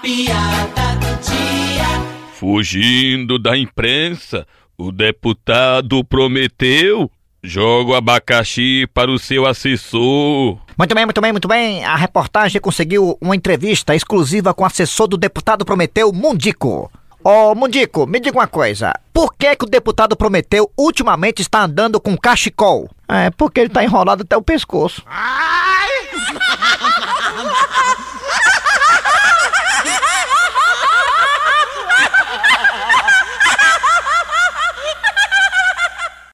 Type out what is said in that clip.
piada do dia. Fugindo da imprensa, o deputado prometeu joga o abacaxi para o seu assessor. Muito bem, muito bem, muito bem. A reportagem conseguiu uma entrevista exclusiva com o assessor do deputado Prometeu, Mundico. Ô, Mundico, me diga uma coisa. Por que que o deputado Prometeu ultimamente está andando com cachecol? É, porque ele está enrolado até o pescoço. Ah!